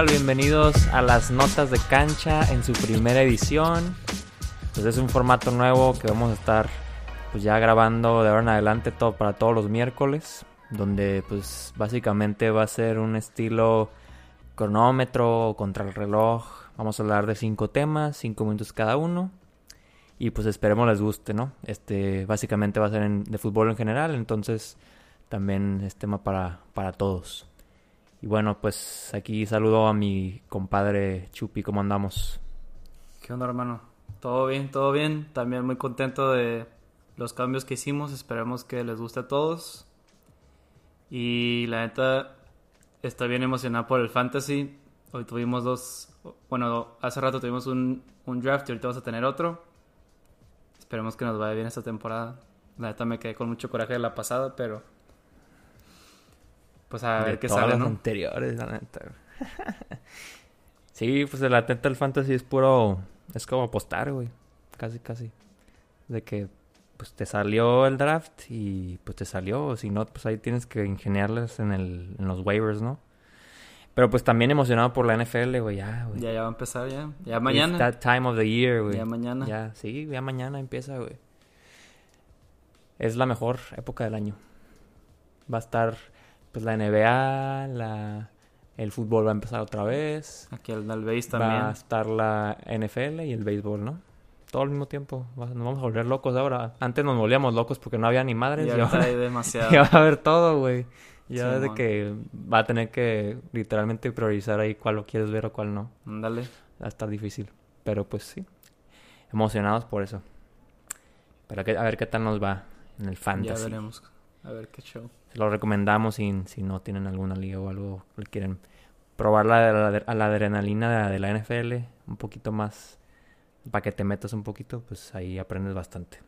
Bienvenidos a las notas de cancha en su primera edición. Pues es un formato nuevo que vamos a estar pues ya grabando de ahora en adelante todo para todos los miércoles, donde pues básicamente va a ser un estilo cronómetro contra el reloj. Vamos a hablar de cinco temas, cinco minutos cada uno. Y pues esperemos les guste, ¿no? Este básicamente va a ser de fútbol en general, entonces también es tema para, para todos. Y bueno, pues aquí saludo a mi compadre Chupi, ¿cómo andamos? ¿Qué onda, hermano? Todo bien, todo bien. También muy contento de los cambios que hicimos. Esperemos que les guste a todos. Y la neta, está bien emocionado por el fantasy. Hoy tuvimos dos, bueno, hace rato tuvimos un, un draft y ahorita vamos a tener otro. Esperemos que nos vaya bien esta temporada. La neta me quedé con mucho coraje de la pasada, pero pues a ver qué sale, ¿no? anteriores, la neta. sí, pues la neta el fantasy es puro es como apostar, güey. Casi casi. De que pues te salió el draft y pues te salió, si no, pues ahí tienes que ingeniarles en el en los waivers, ¿no? Pero pues también emocionado por la NFL, güey, ya, güey. Ya, ya va a empezar, ya. Ya mañana. It's that time of the year, güey. Ya mañana. Ya, sí, ya mañana empieza, güey. Es la mejor época del año. Va a estar pues la NBA, la, el fútbol va a empezar otra vez. Aquí el, el también. Va a estar la NFL y el béisbol, ¿no? Todo al mismo tiempo. Nos vamos a volver locos ahora. Antes nos volvíamos locos porque no había ni madres. Ya hay demasiado. Ya va a haber todo, güey. Ya sí, de que va a tener que literalmente priorizar ahí cuál lo quieres ver o cuál no. Dale. Va a estar difícil. Pero pues sí. Emocionados por eso. Pero a ver qué tal nos va en el fantasy. Ya veremos. A ver qué show. Se lo recomendamos si, si no tienen alguna liga o algo quieren probar la, la, la adrenalina de, de, la NFL un poquito más para que te metas un poquito, pues ahí aprendes bastante.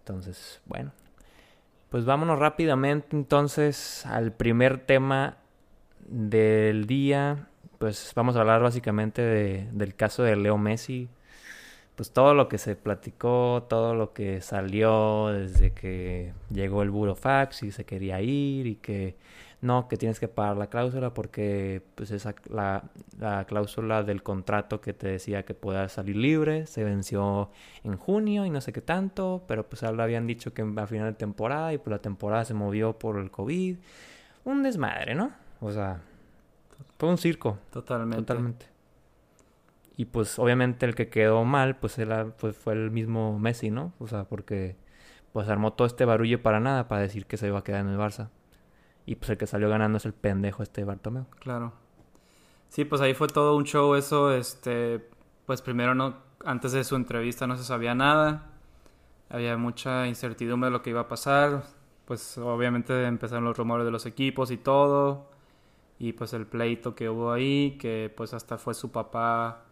Entonces, bueno. Pues vámonos rápidamente entonces al primer tema del día. Pues vamos a hablar básicamente de, del caso de Leo Messi pues todo lo que se platicó, todo lo que salió desde que llegó el burofax y se quería ir y que no, que tienes que pagar la cláusula porque pues esa la, la cláusula del contrato que te decía que puedas salir libre se venció en junio y no sé qué tanto, pero pues ahora habían dicho que a final de temporada y pues la temporada se movió por el COVID. Un desmadre, ¿no? O sea, fue un circo. Totalmente. Totalmente. Y pues obviamente el que quedó mal, pues, era, pues fue el mismo Messi, ¿no? O sea, porque pues armó todo este barullo para nada, para decir que se iba a quedar en el Barça. Y pues el que salió ganando es el pendejo este Bartomeu. Claro. Sí, pues ahí fue todo un show eso, este, pues primero no, antes de su entrevista no se sabía nada, había mucha incertidumbre de lo que iba a pasar, pues obviamente empezaron los rumores de los equipos y todo, y pues el pleito que hubo ahí, que pues hasta fue su papá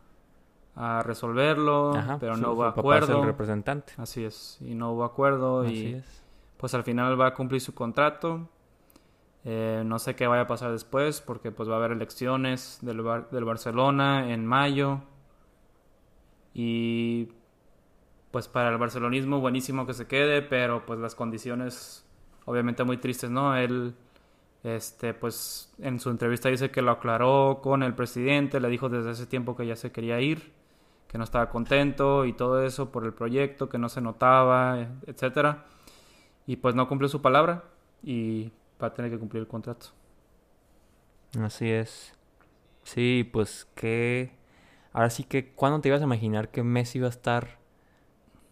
a resolverlo, Ajá, pero no hubo acuerdo. es el representante. Así es, y no hubo acuerdo Así y es. pues al final va a cumplir su contrato. Eh, no sé qué vaya a pasar después porque pues va a haber elecciones del, Bar- del Barcelona en mayo y pues para el barcelonismo buenísimo que se quede, pero pues las condiciones obviamente muy tristes, ¿no? Él este pues en su entrevista dice que lo aclaró con el presidente, le dijo desde ese tiempo que ya se quería ir, que no estaba contento y todo eso por el proyecto, que no se notaba, etcétera. Y pues no cumplió su palabra y va a tener que cumplir el contrato. Así es. Sí, pues que... Ahora sí que, ¿cuándo te ibas a imaginar que Messi iba a estar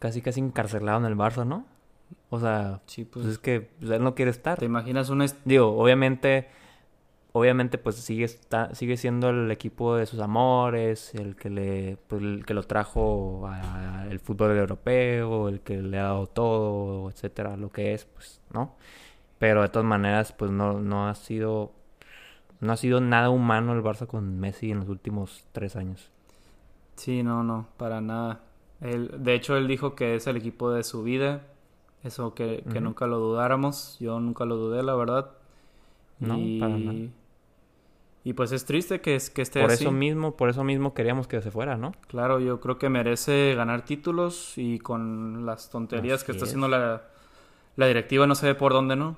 casi casi encarcelado en el Barça, no? O sea, Sí, pues, pues es que pues, él no quiere estar. te imaginas un Digo, obviamente, obviamente pues sigue está, sigue siendo el equipo de sus amores, el que le pues, el que lo trajo al fútbol europeo, el que le ha dado todo, etcétera, lo que es, pues, ¿no? Pero de todas maneras, pues no, no ha sido no ha sido nada humano el Barça con Messi en los últimos tres años. Sí, no, no, para nada. Él, de hecho, él dijo que es el equipo de su vida. Eso que, que nunca lo dudáramos. Yo nunca lo dudé, la verdad. No, y, para nada. Y pues es triste que, es- que esté Por así. eso mismo, por eso mismo queríamos que se fuera, ¿no? Claro, yo creo que merece ganar títulos y con las tonterías que está es. haciendo la, la directiva no sé por dónde, ¿no?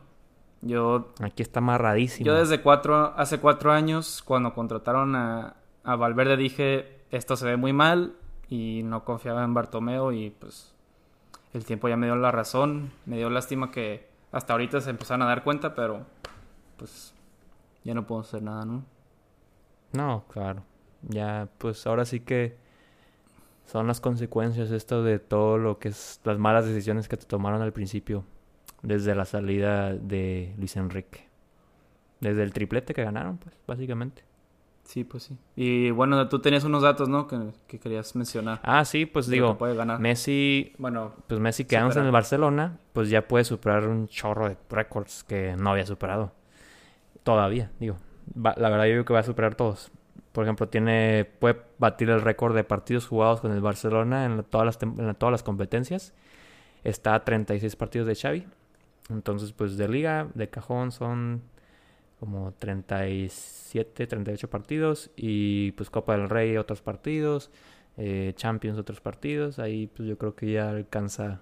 Yo... Aquí está amarradísimo. Yo desde cuatro, hace cuatro años, cuando contrataron a, a Valverde, dije, esto se ve muy mal y no confiaba en Bartomeo y pues el tiempo ya me dio la razón, me dio lástima que hasta ahorita se empezaron a dar cuenta, pero pues ya no puedo hacer nada, ¿no? No, claro. Ya, pues ahora sí que son las consecuencias esto de todo lo que es las malas decisiones que te tomaron al principio, desde la salida de Luis Enrique. Desde el triplete que ganaron, pues, básicamente. Sí, pues sí. Y bueno, tú tenías unos datos, ¿no? Que, querías mencionar. Ah, sí, pues digo, puede ganar. Messi, bueno, pues Messi quedándose en el Barcelona, pues ya puede superar un chorro de récords que no había superado. Todavía, digo. La verdad yo creo que va a superar todos. Por ejemplo, tiene puede batir el récord de partidos jugados con el Barcelona en, todas, las, todas las competencias. Está a 36 partidos de Xavi. Entonces, pues de liga, de cajón son como 37, 38 partidos y pues Copa del Rey otros partidos, eh, Champions otros partidos, ahí pues yo creo que ya alcanza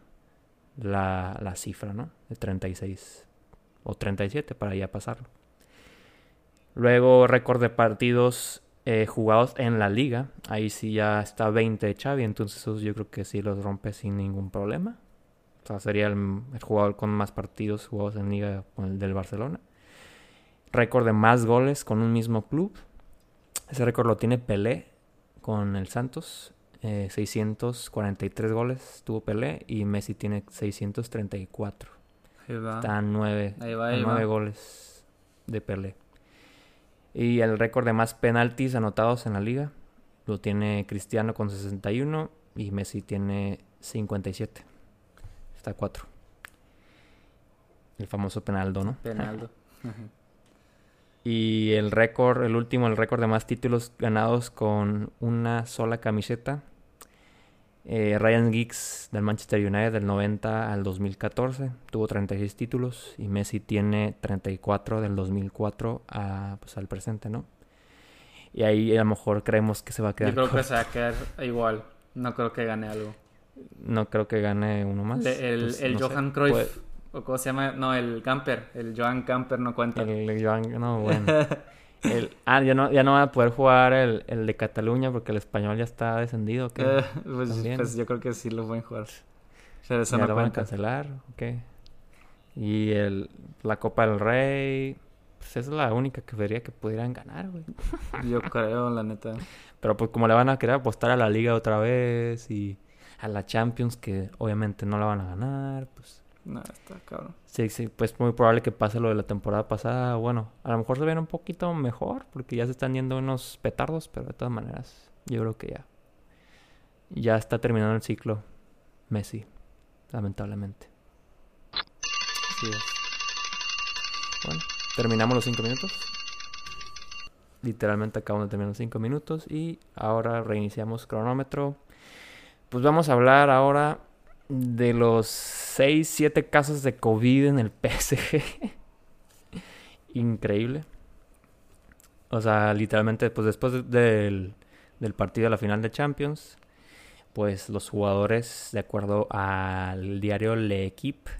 la, la cifra, ¿no? De 36 o 37 para ya pasarlo. Luego récord de partidos eh, jugados en la liga, ahí sí ya está 20 de Xavi, entonces yo creo que sí los rompe sin ningún problema. O sea, sería el, el jugador con más partidos jugados en liga con el del Barcelona récord de más goles con un mismo club. Ese récord lo tiene Pelé con el Santos. 643 eh, goles tuvo Pelé y Messi tiene 634. Ahí va. Están 9, goles de Pelé. Y el récord de más penaltis anotados en la liga lo tiene Cristiano con 61 y Messi tiene 57. Está 4. El famoso penaldo, ¿no? Penaldo. Y el récord, el último, el récord de más títulos ganados con una sola camiseta. Eh, Ryan Giggs del Manchester United del 90 al 2014 tuvo 36 títulos y Messi tiene 34 del 2004 a, pues, al presente, ¿no? Y ahí a lo mejor creemos que se va a quedar. Yo creo que se va a quedar igual. No creo que gane algo. No creo que gane uno más. el, pues, el Johan Cruyff. ¿O cómo se llama? No, el Camper. El Joan Camper no cuenta. El, Joan, no, bueno. El, ah, ya no, ya no va a poder jugar el, el de Cataluña porque el español ya está descendido. ¿qué? Eh, pues, pues, yo creo que sí lo pueden jugar. O ya lo van a cancelar, ok. Y el, la Copa del Rey, pues esa es la única que vería que pudieran ganar, güey. Yo creo, la neta. Pero pues como le van a querer apostar a la Liga otra vez y a la Champions, que obviamente no la van a ganar, pues no, está cabrón. Sí, sí, pues muy probable que pase lo de la temporada pasada. Bueno, a lo mejor se viene un poquito mejor porque ya se están yendo unos petardos, pero de todas maneras, yo creo que ya. Ya está terminando el ciclo Messi, lamentablemente. Así es. Bueno, terminamos los cinco minutos. Literalmente acabamos de terminar los cinco minutos y ahora reiniciamos cronómetro. Pues vamos a hablar ahora de los 6, 7 casos de COVID en el PSG. Increíble. O sea, literalmente, pues después del, del partido de la final de Champions, pues los jugadores, de acuerdo al diario L'Equipe,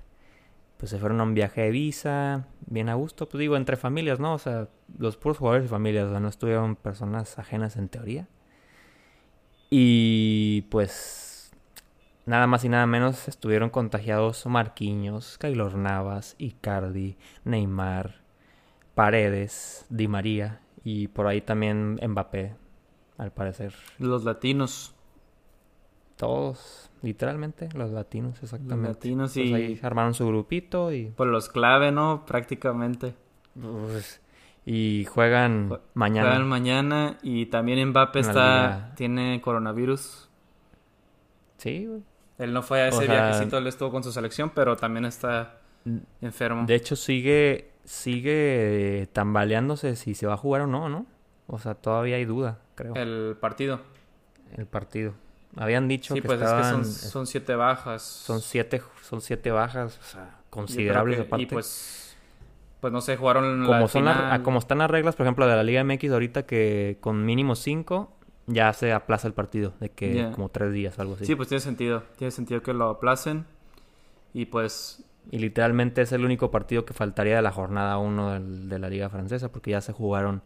pues se fueron a un viaje de visa, bien a gusto, pues digo, entre familias, ¿no? O sea, los puros jugadores y familias, o sea, no estuvieron personas ajenas en teoría. Y pues Nada más y nada menos estuvieron contagiados Marquinhos, Kaylor Navas, Icardi, Neymar, Paredes, Di María y por ahí también Mbappé, al parecer. Los latinos. Todos, literalmente, los latinos, exactamente. Los latinos pues y... ahí armaron su grupito y... Por los clave, ¿no? Prácticamente. Pues, y juegan mañana. Juegan mañana y también Mbappé está... tiene coronavirus. Sí, güey. Él no fue a ese viajecito, él estuvo con su selección, pero también está enfermo. De hecho, sigue, sigue tambaleándose si se va a jugar o no, ¿no? O sea, todavía hay duda, creo. El partido. El partido. Habían dicho sí, que pues es que son, son, siete bajas. Son siete, son siete bajas, o sea, considerables aparte. Y pues, pues no sé, jugaron como la son como están las reglas, por ejemplo, de la Liga MX ahorita que con mínimo cinco ya se aplaza el partido, de que como tres días, algo así. Sí, pues tiene sentido. Tiene sentido que lo aplacen. Y pues Y literalmente es el único partido que faltaría de la jornada 1 de la Liga Francesa, porque ya se jugaron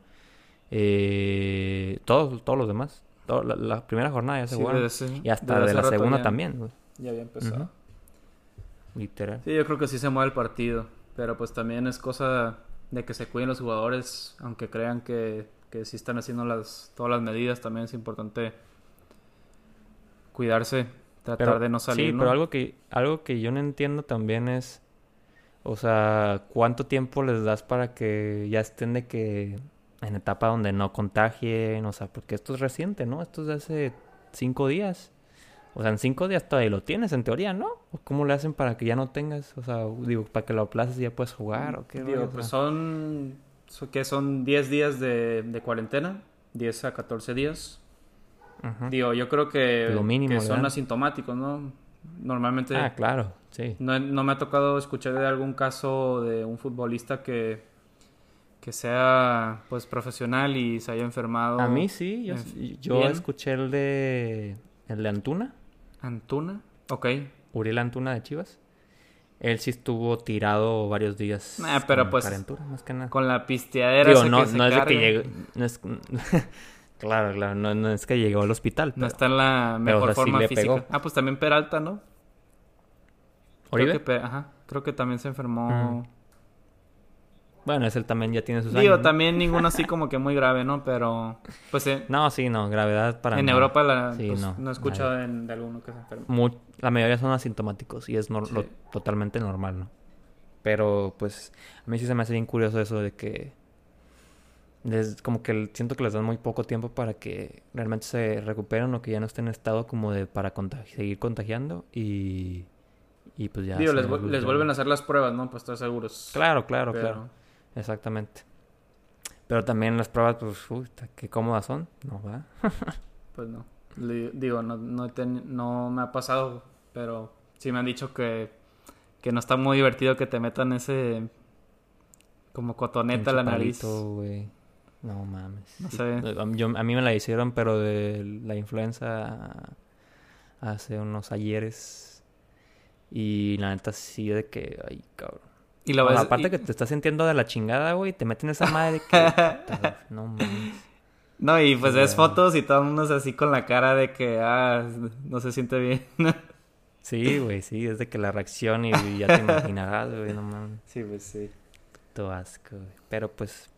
eh, todos, todos los demás. la, primera jornada ya se jugaron. y hasta de, la segunda también. Ya había empezado. Literal. Sí, yo creo que sí se mueve el partido. Pero pues también es cosa de que se cuiden los jugadores, aunque crean que, que sí están haciendo las, todas las medidas, también es importante cuidarse, tratar de no salir. Sí, pero algo que, algo que yo no entiendo también es, o sea, ¿cuánto tiempo les das para que ya estén de que en etapa donde no contagien? O sea, porque esto es reciente, ¿no? Esto es de hace cinco días. O sea, en cinco días todavía lo tienes, en teoría, ¿no? ¿Cómo le hacen para que ya no tengas? O sea, digo, para que lo aplaces y ya puedes jugar, ¿o qué? Digo, pues son, ¿qué son 10 días de, de cuarentena? 10 a 14 días. Digo, yo creo que, que son asintomáticos, ¿no? Normalmente... Ah, claro, sí. No, no, me ha tocado escuchar de algún caso de un futbolista que, que sea, pues, profesional y se haya enfermado. A mí sí, yo, yo escuché el de, el de Antuna. Antuna, ok. Uriel Antuna de Chivas. Él sí estuvo tirado varios días. Ah, pero pues. más que nada. Con la pisteadera. Digo, no, no es que llegue. No es, claro, claro. No, es que llegó al hospital. no está en la mejor forma física. Ah, pues también Peralta, ¿no? Creo que, ajá. Creo que también se enfermó. Bueno, ese también ya tiene sus Digo, también ninguno así como que muy grave, ¿no? Pero, pues... Eh, no, sí, no, gravedad para... En Europa la, pues, no, he escuchado de alguno que se enfermó. la mayoría son asintomáticos y es lo, totalmente normal, ¿no? Pero, pues, a mí sí se me hace bien curioso eso de que... Es como que siento que les dan muy poco tiempo para que realmente se recuperen o que ya no estén en estado como de para seguir contagiando y... Y pues ya... Digo, les, vuelven a hacer las pruebas, ¿no? Pues estar seguros. Claro, claro, claro. Exactamente. Pero también las pruebas, pues, uy, qué cómodas son, ¿no va? pues no. digo, no, no, no, me ha pasado, pero sí me han dicho que, que no está muy divertido que te metan ese como cotoneta a la nariz. No mames. No sé. Yo, a mí me la hicieron, pero de la influenza hace unos ayeres. Y la neta sí de que, ay, cabrón. Y la aparte que te estás sintiendo de la chingada, güey, te meten esa madre que... no mames. No, y pues ves fotos y todo el mundo es así con la cara de que, ah, no se siente bien. sí, güey, sí, es de que la reacción y ya te imaginarás, güey, no mames. Sí, pues sí. Todo asco, güey. Pero pues,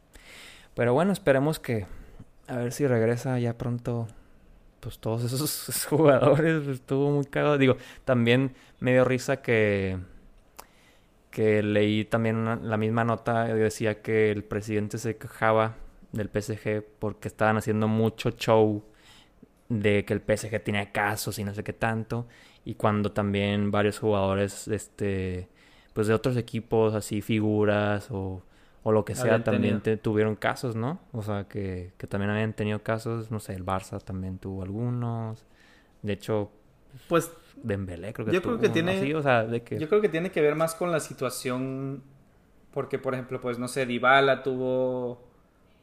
pero bueno, esperemos que, a ver si regresa ya pronto, pues todos esos jugadores, estuvo muy cagado. Digo, también me dio risa que que leí también la misma nota y decía que el presidente se quejaba del PSG porque estaban haciendo mucho show de que el PSG tenía casos y no sé qué tanto y cuando también varios jugadores este pues de otros equipos así figuras o, o lo que sea también tuvieron casos no o sea que, que también habían tenido casos no sé el Barça también tuvo algunos. De hecho pues Dembélé, creo que yo creo que tiene o sea, de que... yo creo que tiene que ver más con la situación porque por ejemplo pues no sé Dybala tuvo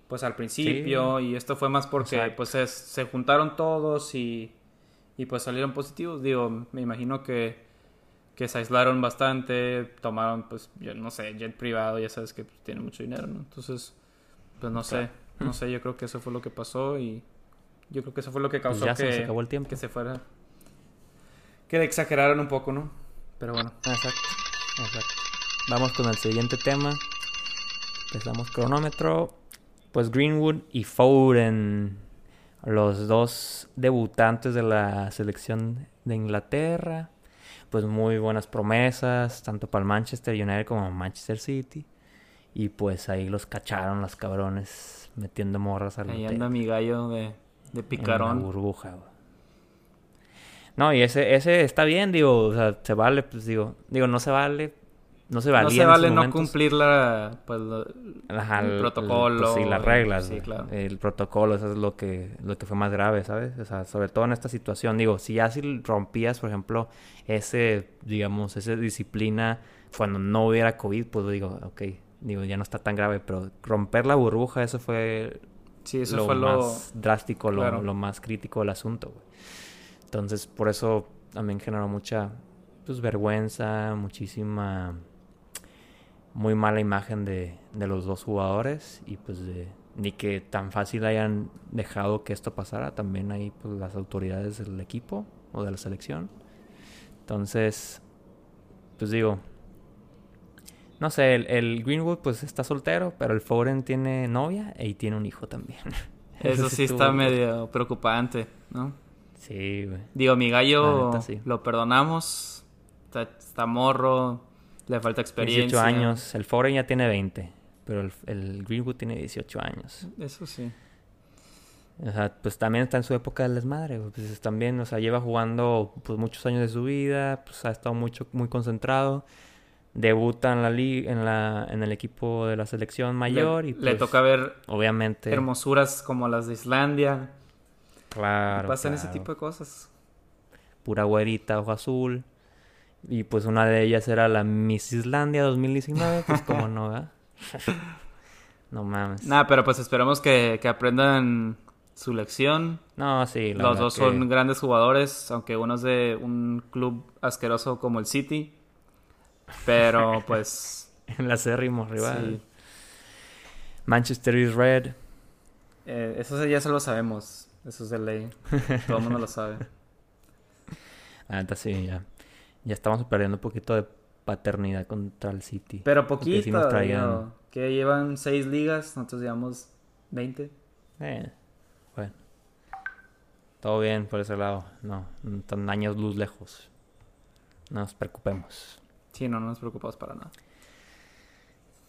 pues al principio y esto fue más porque pues se, juntaron todos y, y pues salieron positivos. Digo me imagino que que se aislaron bastante tomaron pues yo no sé jet privado ya sabes que pues, tiene mucho dinero no entonces pues no sé no sé yo creo que eso fue lo que pasó y yo creo que eso fue lo que pues causó que, se acabó el tiempo. que se fuera que le exageraron un poco, ¿no? Pero bueno. Exacto, exacto. Vamos con el siguiente tema. Empezamos cronómetro. Pues Greenwood y Foden, los dos debutantes de la selección de Inglaterra. Pues muy buenas promesas, tanto para el Manchester United como el Manchester City. Y pues ahí los cacharon los cabrones metiendo morras al Ahí anda mi gallo de, de picarón. En burbuja, no, y ese, ese está bien, digo, o sea, se vale, pues digo, digo, no se vale, no se vale. No se vale no cumplir la, pues, el, protocolo. pues, sí, las reglas. Sí, claro. El protocolo, eso es lo que, lo que fue más grave, ¿sabes? O sea, sobre todo en esta situación, digo, si ya si rompías, por ejemplo, ese, digamos, esa disciplina cuando no hubiera COVID, pues digo, ok, digo, ya no está tan grave, pero romper la burbuja, eso fue Sí, eso lo fue lo más drástico, lo, lo, más crítico del asunto, güey. Entonces, por eso también generó mucha pues, vergüenza, muchísima muy mala imagen de, de los dos jugadores y pues de ni que tan fácil hayan dejado que esto pasara. También ahí pues las autoridades del equipo o de la selección. Entonces pues digo no sé el, el Greenwood pues está soltero pero el Foren tiene novia y tiene un hijo también. Eso sí está medio preocupante, ¿no? Sí güey Digo, mi gallo neta, sí. lo perdonamos. Está, está morro, le falta experiencia. 18 años el Foren ya tiene 20 pero el, el Greenwood tiene 18 años Eso sí. O sea, pues también está en su época del desmadre. Pues también, o sea, lleva jugando pues muchos años de su vida, pues ha estado mucho, muy concentrado. Debuta en la li- en la, en el equipo de la selección mayor le, y le pues, toca ver obviamente, hermosuras como las de Islandia. Claro, Pasan ese tipo de cosas. pura güerita, ojo azul. Y pues una de ellas era la Miss Islandia 2019, pues como no, ¿verdad? no mames. Nada, pero pues esperemos que, que aprendan su lección. No, sí, la Los dos que- son grandes jugadores, aunque uno es de un club asqueroso como el City. Pero pues... en la acérrimo rival. sí, Manchester is red. eh, eso ya se lo sabemos. Eso es de ley. Todo el mundo lo sabe. Neta sí, ya. Ya estamos perdiendo un poquito de paternidad contra el City. Pero poquito, digo, que llevan seis ligas, nosotros llevamos 20. Eh, bueno. Todo bien por ese lado. No, no están años luz lejos. No nos preocupemos. Sí, no, no nos preocupamos para nada.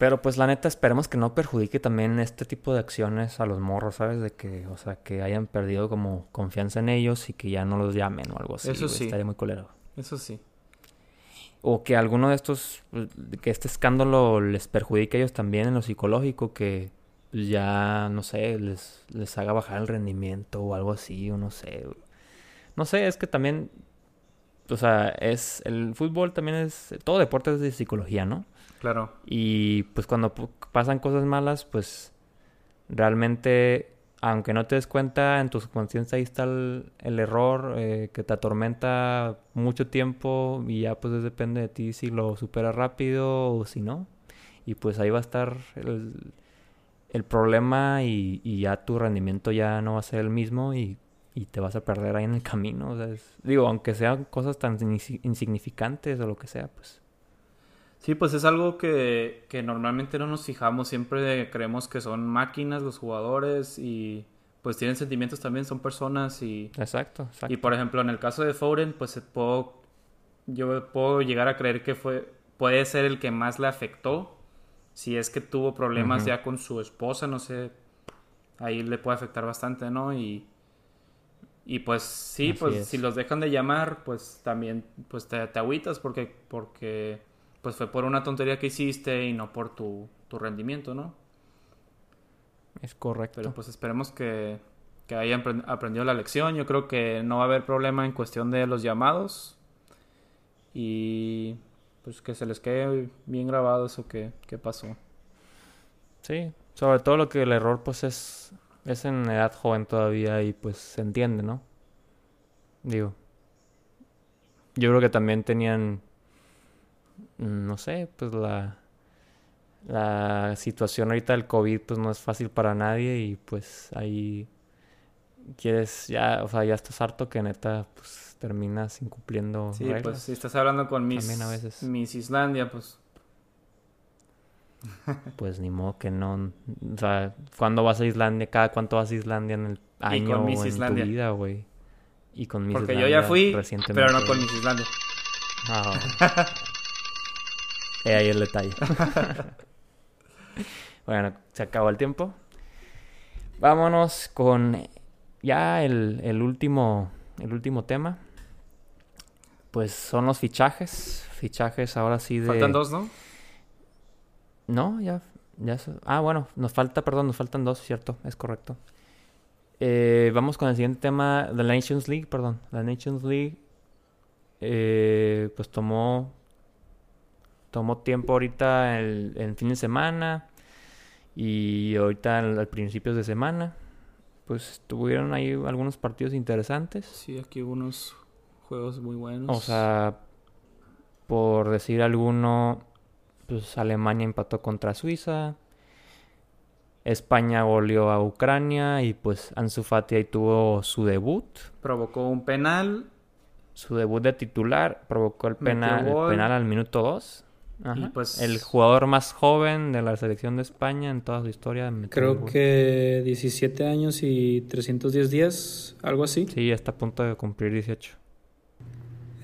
Pero pues la neta esperemos que no perjudique también este tipo de acciones a los morros, ¿sabes? De que, o sea, que hayan perdido como confianza en ellos y que ya no los llamen o algo así. Eso sí. Estaría muy culero. Eso sí. O que alguno de estos, pues, que este escándalo les perjudique a ellos también en lo psicológico, que pues, ya, no sé, les, les haga bajar el rendimiento o algo así, o no sé. No sé, es que también, o sea, es, el fútbol también es, todo deporte es de psicología, ¿no? Claro. Y pues cuando pasan cosas malas, pues realmente, aunque no te des cuenta, en tu subconsciencia ahí está el, el error eh, que te atormenta mucho tiempo y ya pues depende de ti si lo superas rápido o si no. Y pues ahí va a estar el, el problema y, y ya tu rendimiento ya no va a ser el mismo y, y te vas a perder ahí en el camino. O sea, es- digo, aunque sean cosas tan insi- insignificantes o lo que sea, pues Sí, pues es algo que, que normalmente no nos fijamos, siempre creemos que son máquinas los jugadores y pues tienen sentimientos también, son personas y, exacto, exacto. y por ejemplo en el caso de Foden, pues puedo, yo puedo llegar a creer que fue, puede ser el que más le afectó, si es que tuvo problemas ya con su esposa, no sé, ahí le puede afectar bastante, ¿no? Y, y pues sí, Así pues es. si los dejan de llamar, pues también pues te, te agüitas porque, porque pues fue por una tontería que hiciste y no por tu, tu rendimiento, ¿no? Es correcto. Pero pues esperemos que, que hayan apren- aprendido la lección. Yo creo que no va a haber problema en cuestión de los llamados. Y pues que se les quede bien grabado eso que, que pasó. Sí, sobre todo lo que el error pues es, es en edad joven todavía y pues se entiende, ¿no? Digo, yo creo que también tenían, mm, no sé, pues la, la situación ahorita del COVID pues no es fácil para nadie y pues ahí quieres ya, o sea, ya estás harto que neta pues terminas incumpliendo Sí, reglas. pues si estás hablando con También a veces. Miss Islandia, pues Pues ni modo que no. O sea, ¿cuándo vas a Islandia? ¿Cada cuánto vas a Islandia en el año con Miss o en Islandia. tu vida, güey? Y con Miss porque yo ya Islandia fui, pero no con Miss Islandia. Ah. He ahí el detalle. bueno, se acabó el tiempo. Vámonos con ya el, el último el último tema. Pues son los fichajes. Fichajes ahora sí de... Faltan dos, ¿no? No, ya, ya. Ah, bueno, nos falta, perdón, nos faltan dos, cierto, es correcto. Eh, vamos con el siguiente tema de la Nations League, perdón. La Nations League, eh, pues tomó, tomó tiempo ahorita el, el fin de semana y ahorita al, al principios de semana, pues tuvieron ahí algunos partidos interesantes. Sí, aquí hubo unos juegos muy buenos. O sea, por decir alguno, pues Alemania empató contra Suiza. España goleó a Ucrania y pues Ansu Fati ahí tuvo su debut. Provocó un penal. Su debut de titular provocó el penal, el penal al minuto 2. Y, pues- El jugador más joven de la selección de España en toda su historia. Creo que 17 años y 310 días, algo así. Sí, está a punto de cumplir 18.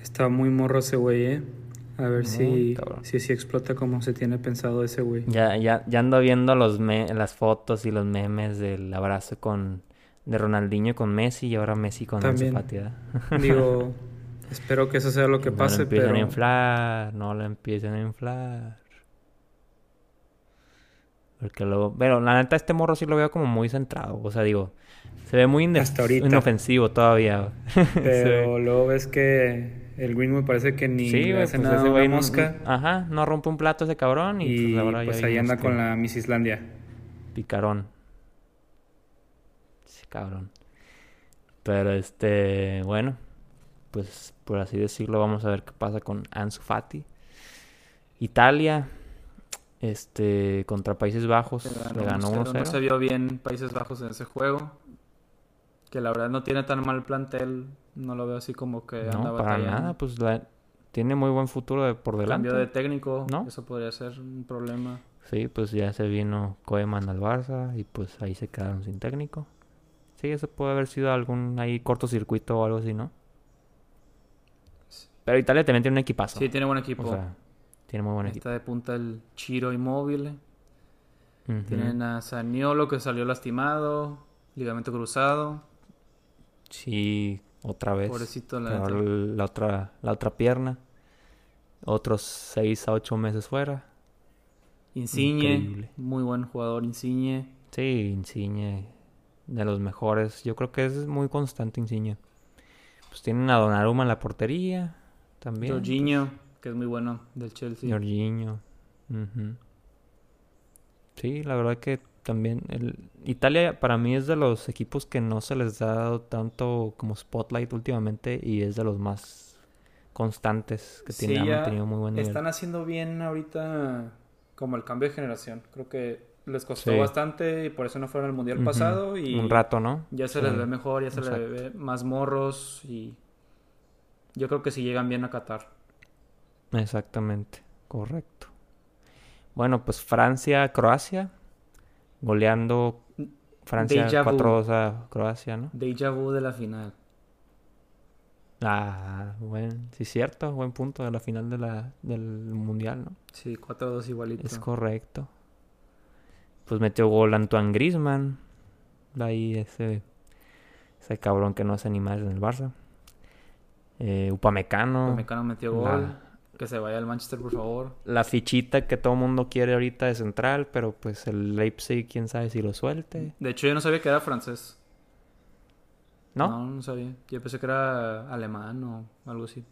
Está muy morro ese güey, ¿eh? A ver si, si, si explota como se tiene pensado ese güey. Ya, ya, ya ando viendo los me- las fotos y los memes del abrazo con de Ronaldinho con Messi y ahora Messi con También. Digo, espero que eso sea lo que No pase, lo empiecen pero a inflar, no lo empiecen a inflar. Porque luego, pero la neta este morro sí lo veo como muy centrado, o sea, digo, se ve muy Hasta ahorita. inofensivo todavía. pero luego ves que el Greenwood parece que ni Sí, le hace pues nada ese una güey no- mosca Ajá, no rompe un plato ese cabrón y, y pues ahora pues ya ahí anda con la Miss Islandia. Picarón. Sí, cabrón. Pero este, bueno, pues por así decirlo, vamos a ver qué pasa con Ansu Fati. Italia, este, contra Países Bajos, le ganó 1-0. No se 1-0. vio bien Países Bajos en ese juego. Que la verdad no tiene tan mal plantel. No lo veo así como que anda No, para nada, pues la- tiene muy buen futuro de- por delante. Cambio de técnico, ¿No? eso podría ser un problema. Sí, pues ya se vino Koeman al Barça y pues ahí se quedaron sin técnico. Sí, eso puede haber sido algún ahí cortocircuito o algo así, ¿no? Pero Italia también tiene un equipazo. Sí, tiene buen equipo. O sea, tiene muy buen equipo. Está de punta el Chiro Inmóvil. Tienen a Saniolo que salió lastimado, ligamento cruzado. Sí, otra vez. Pobrecito, la otra, la otra pierna. Otros 6 a 8 meses fuera. Insigne, Increíble. muy buen jugador Insigne. Sí, Insigne, de los mejores. Yo creo que es muy constante Insigne. Pues tienen a Donnarumma en la portería. También. Jorginho, que es muy bueno del Chelsea. Jorginho. Sí, la verdad que también el Italia para mí es de los equipos que no se les ha dado tanto como spotlight últimamente y es de los más constantes que Sí, tiene, ya han tenido muy buen nivel. Están haciendo bien ahorita como el cambio de generación. Creo que les costó Sí. bastante y por eso no fueron al mundial pasado y Un rato, ¿no? ya se Sí. les ve mejor, ya se exacto. les ve más morros y yo creo que si llegan bien a Qatar. Exactamente, correcto. Bueno, pues Francia, Croacia, goleando Francia Déjà vu. 4-2 a Croacia, ¿no? Deja vu de la final. Ah, buen, sí, cierto, buen punto de la final de la, del mundial, ¿no? Sí, 4-2 igualito. Es correcto. Pues metió gol Antoine Griezmann. Ahí ese, ese cabrón que no hace ni más en el Barça. Eh, Upamecano. Mecano metió La- gol. Que se vaya al Manchester, por favor. La fichita que todo mundo quiere ahorita de central, pero pues el Leipzig, quién sabe si lo suelte. De hecho, yo no sabía que era francés. ¿No? No, no sabía. Yo pensé que era alemán o algo así.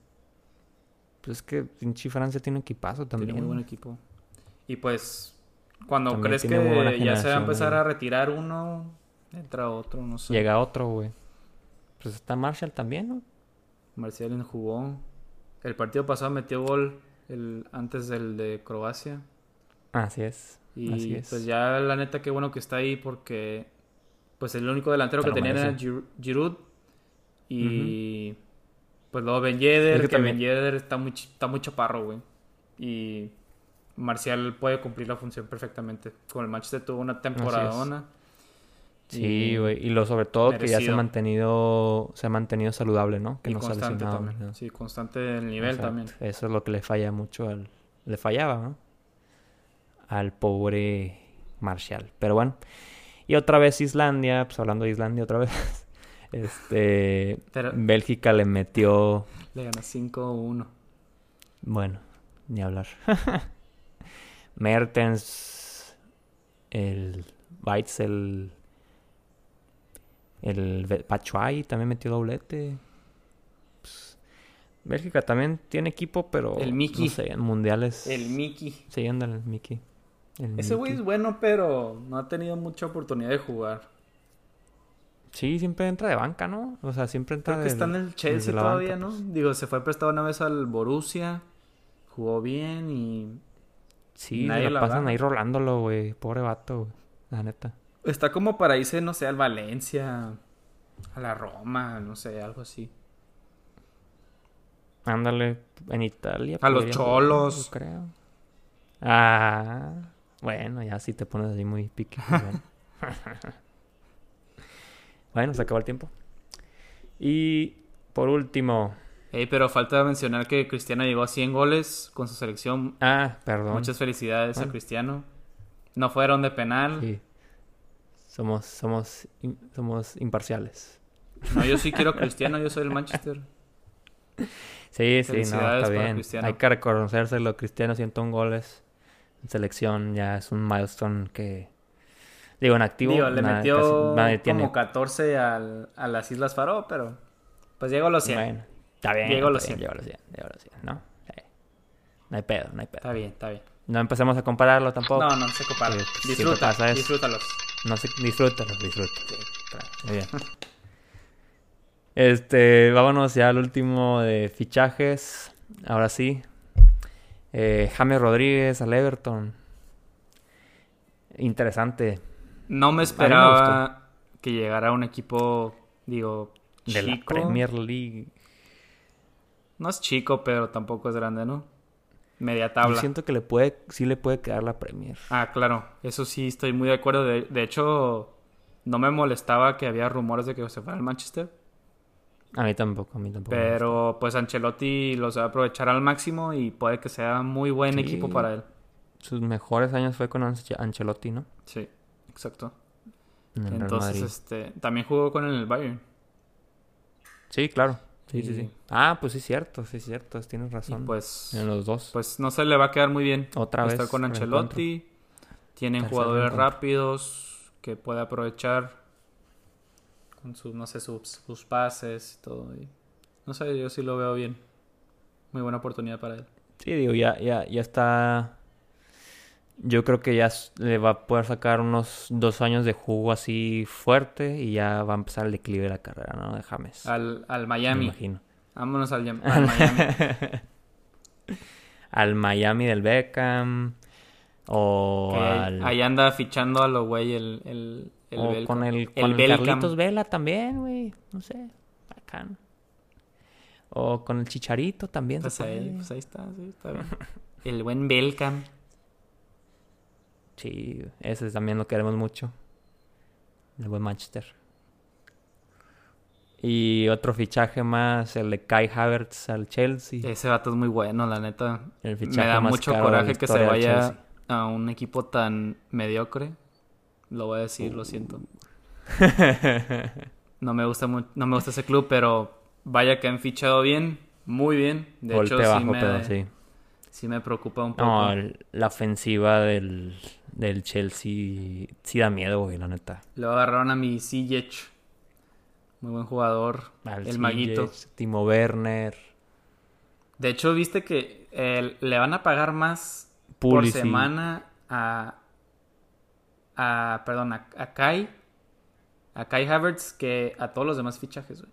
Pues es que pinche Francia tiene un equipazo también. Tiene muy buen equipo. Y pues, cuando También crees que ya se va a empezar güey. a retirar uno, entra otro, no sé. Llega otro, güey. Pues está Marshall también, ¿no? Marcial jugó. El partido pasado metió gol el, antes del de Croacia. Así es. Y Así es. pues ya la neta qué bueno que está ahí porque pues el único delantero que tenía era merece. Giroud- Giroud y pues luego Ben Yedder, Es que que, también- Ben Yedder está muy, está muy chaparro, güey. Y Marcial puede cumplir la función perfectamente. Con el Manchester tuvo una temporadona. Sí, güey. Y lo sobre todo que ya se ha mantenido, se ha mantenido saludable, ¿no? Que Y no se ha constante lesionado, también. Sí, constante el nivel Exacto. también. Eso es lo que le falla mucho al... Le fallaba, ¿no? Al pobre Marshall. Pero bueno. Y otra vez Islandia, pues hablando de Islandia otra vez. Este... Pero- Bélgica le metió... Le gana 5-1. Bueno, ni hablar. Mertens, el Weitzel, el Batshuayi también metió doblete. Pues, Bélgica también tiene equipo, pero El Miki. no sé, en mundiales. El Miki. Sí, anda el Mickey. El Ese güey Mickey. es bueno, pero no ha tenido mucha oportunidad de jugar. Sí, siempre entra de banca, ¿no? O sea, siempre entra Creo que del- está en el Chelsea todavía, banca, ¿no? pues. Digo, se fue prestado una vez al Borussia, jugó bien y Sí, Nadie la la pasan agarra. ahí rolándolo, güey. Pobre vato, güey. La neta. Está como para irse, no sé, al Valencia, a la Roma, no sé, algo así. Ándale, en Italia. A los Cholos. creo. Ah, bueno, ya si te pones así muy pique. bueno. bueno, se acabó el tiempo. Y por último. Ey, pero falta mencionar que Cristiano llegó a 100 goles con su selección. Ah, perdón. Muchas felicidades a. Cristiano. No fueron de penal. Sí. Somos, somos, somos imparciales. No, yo sí quiero a Cristiano, yo soy el Manchester. Sí, sí, no, está bien. Cristiano. Hay que reconocérselo. Cristiano 101 goles en selección ya es un milestone que... Digo, en activo Digo, le nada- metió casi nadie tiene. como 14 al- a las Islas Faro, pero pues llegó a los 100. Bueno, está bien. Llegó a los está 100. bien, Llegó a los 100. Llegó a los 100, ¿no? Sí. No hay pedo, no hay pedo. Está bien, está bien. No empecemos a compararlo tampoco. No, no se compara. Pues, Disfruta, disfrútalos. No sé, disfrútalo, disfrútalo. Claro, muy bien. Este, vámonos ya al último de fichajes. Ahora sí. Eh, James Rodríguez al Everton. Interesante. No me me esperaba que llegara un equipo, digo, De la chico. Premier League. No es chico, pero tampoco es grande, ¿no? Media Yo tabla. siento que le puede, sí le puede quedar la Premier. Ah, claro. Eso sí, estoy muy de acuerdo. De, de hecho, no me molestaba que había rumores de que se fuera al Manchester. A mí tampoco, a mí tampoco. Pero pues Ancelotti los va a aprovechar al máximo y puede que sea muy buen Sí. equipo para él. Sus mejores años fue con Ance- Ancelotti, ¿no? Sí, exacto. En Entonces, este, también jugó con el Bayern. Sí, claro. Sí, sí, sí. Ah, pues sí, cierto, sí, cierto. Tienes Y razón. pues, en los dos. pues no se le va a quedar muy bien Otra vez. estar con. Ancelotti. Tienen Tercer jugadores rápidos que puede aprovechar con sus, no sé, sus, sus pases y todo. y- no sé, yo sí lo veo bien. Muy buena oportunidad para él. Sí, digo, ya, ya, ya está. Yo creo que ya le va a poder sacar unos dos años de jugo así fuerte y ya va a empezar el declive de la carrera, ¿no? De James. Al, al me Miami. imagino. Vámonos al, Miami. al Miami del Beckham. O Que al. ahí anda fichando a lo güey el, el, el o con el, El con el Belcam. Carlitos Vela también, güey. No sé. Bacán. O con el Chicharito también. Pues ahí, pues ahí está, sí, está bien. El buen Belcam. Sí, ese también lo queremos mucho. El buen Manchester. Y otro fichaje más, el de Kai Havertz al Chelsea. Ese vato es muy bueno, la neta. El Me fichaje da más mucho caro coraje que se vaya a un equipo tan mediocre. Lo voy a decir, Uh. lo siento. No me gusta no me gusta ese club, pero vaya que han fichado bien, muy bien. De hecho, sí me, pero sí. sí me preocupa un poco. No, la ofensiva del, del Chelsea sí da miedo, güey, la neta. Lo agarraron a mi Ziyech. Muy buen jugador. Al el Ziyech, maguito. Timo Werner, De hecho, viste que eh, le van a pagar más Pulisic. por semana a, a perdón, a, a Kai, a Kai Havertz que a todos los demás fichajes, güey.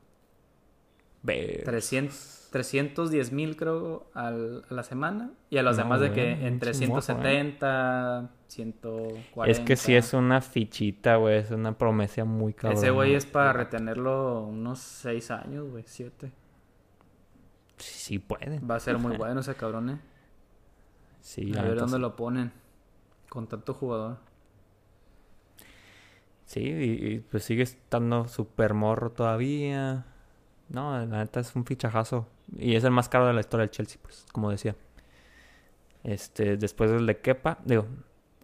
Ve- 300 310 mil creo al- a la semana y a los No, demás de que pinche morro, 170, 140. Es que sí es una fichita, güey, es una promesa muy cabrón. Ese güey es para retenerlo unos 6 años, güey, 7. Sí pueden. Va a ser muy bueno ese cabrón, eh. Sí, a ver dónde sí. lo ponen con tanto jugador. Sí, y, y, pues sigue estando súper morro todavía. No, la neta es un fichajazo. Y es el más caro de la historia del Chelsea, pues, como decía. Este, después del de Kepa, digo,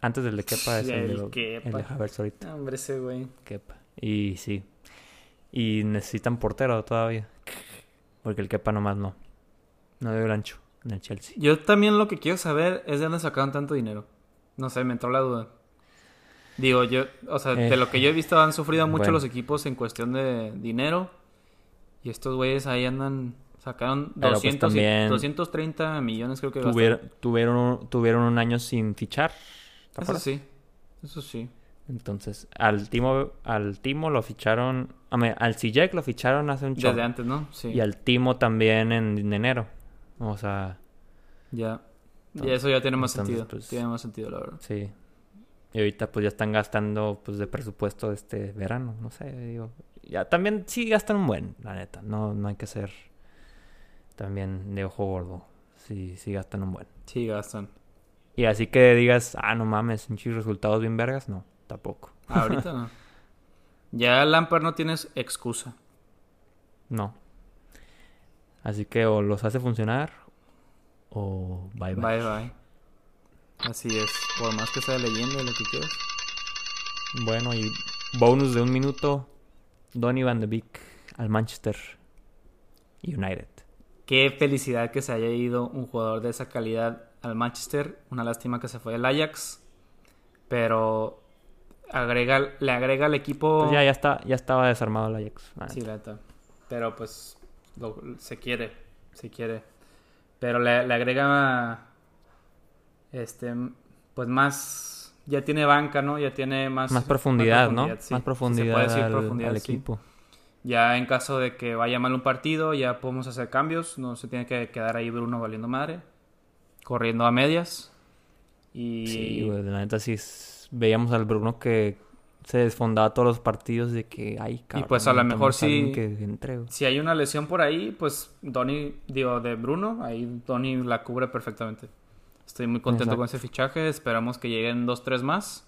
antes del de Kepa es el, El de, Kepa. el de Havertz ahorita, Hombre, ese güey. Kepa. Y sí. Y necesitan portero todavía. Porque el Kepa nomás no. No dio el ancho en el Chelsea. Yo también lo que quiero saber es de dónde sacaron tanto dinero. No sé, me entró la duda. Digo, yo, o sea, de lo que yo he visto han sufrido mucho bueno. los equipos en cuestión de dinero. Y estos güeyes ahí andan, sacaron Pero, pues, 200 y- también 230 millones creo que. Tuvieron, tuvieron, un- tuvieron un año sin fichar. ¿te Eso sí, eso sí. Entonces, al Timo, al Timo lo ficharon, a ver, al Sijek lo ficharon hace un Desde antes, ¿no? Sí, Y al Timo también en, en enero. O sea, ya. y eso ya tiene más entonces, sentido. pues, tiene más sentido, la verdad. Sí. Y ahorita pues ya están gastando pues de presupuesto este verano, no sé, digo. Ya también sí gastan un buen, la neta. No, no hay que ser también de ojo gordo. Sí, sí gastan un buen. Sí, gastan. Y así que digas, ah, no mames, pinches resultados bien vergas, no, tampoco. Ahorita no. Ya Lampard no tienes excusa. No. Así que o los hace funcionar o bye bye. Bye bye. Así es. Por más que sea leyenda, lo que quieras. Bueno, y bonus de un minuto, Donny Van de Beek al Manchester United. Qué felicidad que se haya ido un jugador de esa calidad al Manchester. Una lástima que se fue del Ajax. Pero agrega, le agrega al equipo. Pues ya, ya, está, ya estaba desarmado el Ajax. la Sí, la. Pero pues lo- se quiere, se quiere. Pero le, le agrega este pues más ya tiene banca, ¿no? Ya tiene más Más profundidad, ¿no? sí. Más Se puede profundidad, decir al, profundidad, al sí. Ya en caso de que vaya mal un partido, ya podemos hacer cambios, no se tiene que quedar ahí Bruno valiendo madre, corriendo a medias. Y Sí, güey, la neta sí veíamos al Bruno que se desfondaba todos los partidos de que, ay, cabrón. pues, a lo mejor sí- que si hay una lesión por ahí, pues Donny, digo, de Bruno, ahí Donny la cubre perfectamente. Estoy muy contento Exacto. con ese fichaje. Esperamos que lleguen dos, tres más.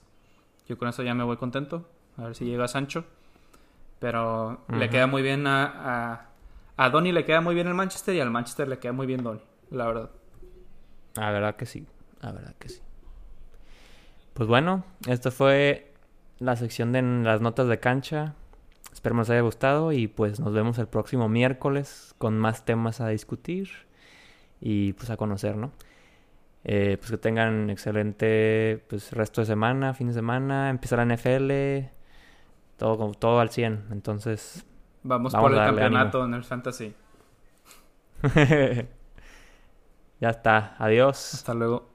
Yo con eso ya me voy contento. A ver si llega Sancho. Pero le queda muy bien a, a, a Donny le queda muy bien el Manchester y al Manchester le queda muy bien Donny, la verdad. La verdad que sí, la verdad que sí. Pues bueno, esto fue la sección de las notas de cancha. Espero les haya gustado y pues nos vemos el próximo miércoles con más temas a discutir y pues a conocer, ¿no? Eh, pues que tengan excelente pues resto de semana, fin de semana, empieza la NFL, todo, todo al 100. Entonces, Vamos, Vamos por el campeonato en el Fantasy. ya está. Adiós. Hasta luego.